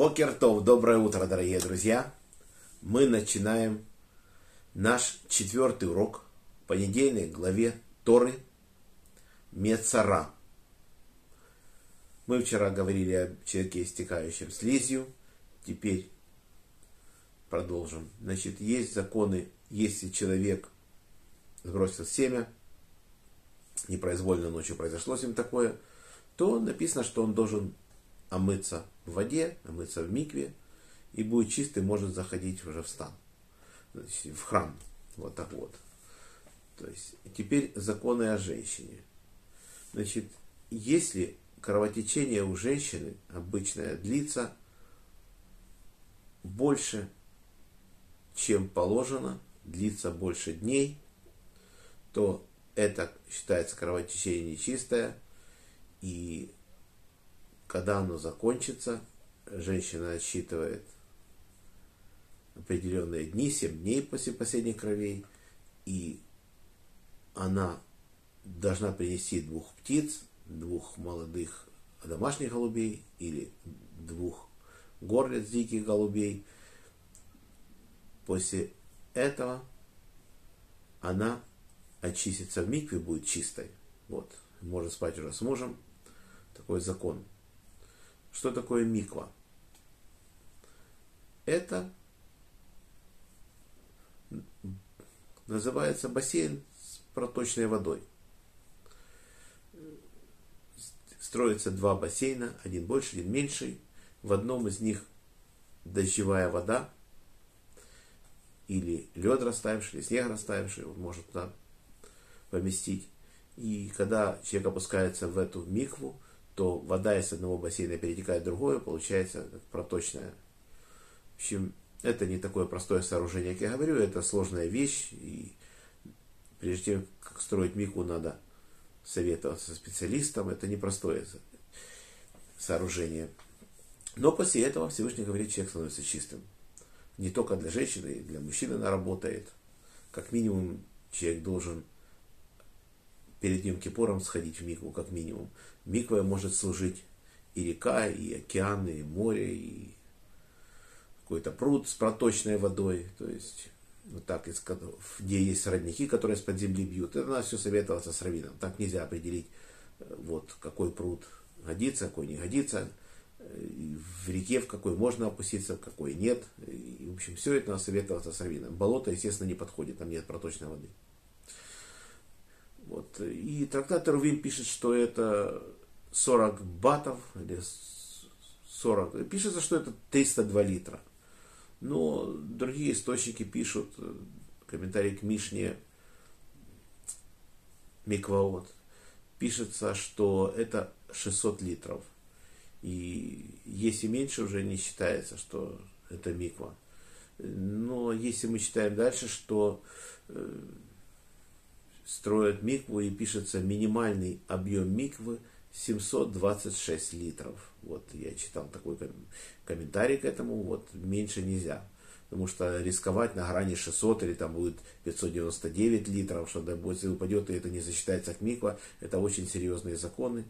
Бокертов, доброе утро, дорогие друзья. Мы начинаем наш четвертый урок по недельной главе Торы Мецара. Мы вчера говорили о человеке, истекающем слизью. Теперь продолжим. Значит, есть законы, если человек сбросил семя, непроизвольно ночью произошло с ним такое, то написано, что он должен омыться в воде, омыться в микве, и будет чистый, может заходить уже в стан, в храм. Вот так вот. То есть, теперь законы о женщине. Значит, если кровотечение у женщины обычное длится больше, чем положено, длится больше дней, то это считается кровотечение нечистое, и когда оно закончится, женщина отсчитывает определенные дни, 7 дней после последних кровей, и она должна принести двух птиц, двух молодых домашних голубей или двух горлиц диких голубей. После этого она очистится в микве, будет чистой. Вот. Может спать уже с мужем. Такой закон. Что такое миква? Это называется бассейн с проточной водой. Строится два бассейна, один больше, один меньший. В одном из них дождевая вода, или лед растаявший, или снег растаявший, он может туда поместить. И когда человек опускается в эту микву, то вода из одного бассейна перетекает в другое, получается проточная. В общем, это не такое простое сооружение, как я говорю, это сложная вещь. И прежде чем как строить мику, надо советоваться со специалистом. Это непростое сооружение. Но после этого Всевышний говорит, человек становится чистым. Не только для женщины, для мужчины она работает. Как минимум, человек должен перед Йом Кипуром сходить в микву, как минимум. Миква может служить и река, и океан, и море, и какой-то пруд с проточной водой. То есть, вот так, где есть родники, которые из-под земли бьют. Это надо все советоваться с раввином. Так нельзя определить, э, вот, какой пруд годится, какой не годится. Э, в реке в какой можно опуститься, в какой нет. И, в общем, все это надо советоваться с раввином. Болото, естественно, не подходит, там нет проточной воды. И трактат Рувим пишет, что это 40 батов, или 40, пишется, что это 302 литра. Но другие источники пишут, комментарий к Мишне Микваот, пишется, что это 600 литров. И если меньше, уже не считается, что это миква. Но если мы читаем дальше, что э, строят микву и пишется минимальный объем миквы 726 литров. Вот я читал такой комментарий к этому, вот меньше нельзя. Потому что рисковать на грани 600 или там будет 599 литров, что если упадет и это не засчитается как миква, это очень серьезные законы,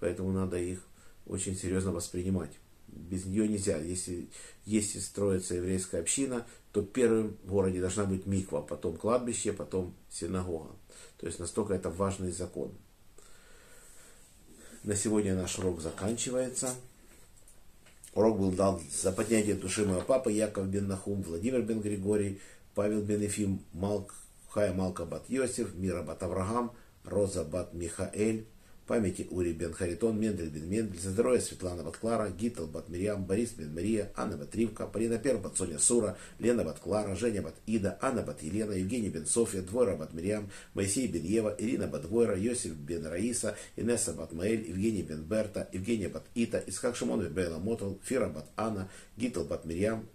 поэтому надо их очень серьезно воспринимать. Без нее нельзя. Если, если строится еврейская община, то первым в городе должна быть миква, потом кладбище, потом синагога. То есть настолько это важный закон. На сегодня наш урок заканчивается. Урок был дан за поднятие души моего папы Яков бен Нахум, Владимир бен Григорий, Павел бен Ефим, Малк, Хая Малка бат Йосиф, Мира бат Авраам, Роза бат Михаэль, памяти Ури бен Харитон, Мендель бен Мендель, здоровье Светлана бат Клара, Гитл бат Мирьям, Борис бен Мария, Анна бат Ривка, Полина Пер бат Соня Сура, Лена бат Клара, Женя бат Ида, Анна бат Елена, Евгений бен София, Двойра бат Мирьям, Моисей бен Ева, Ирина бат Двойра, Йосиф бен Раиса, Инесса бат Маэль, Евгений бен Берта, Евгения бат Ита, Исхак Шимон бен Мотал, Фира бат Анна, Гитл бат Мирьям,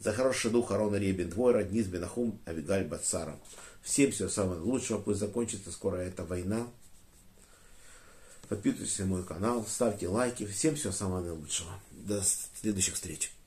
за хороший дух Арона Ребен Двойра, Низ бен Ахум, Авигаль бат Сара. Всем всего самого лучшего, пусть закончится скоро эта война, Подписывайтесь на мой канал, ставьте лайки. Всем всего самого наилучшего. До следующих встреч.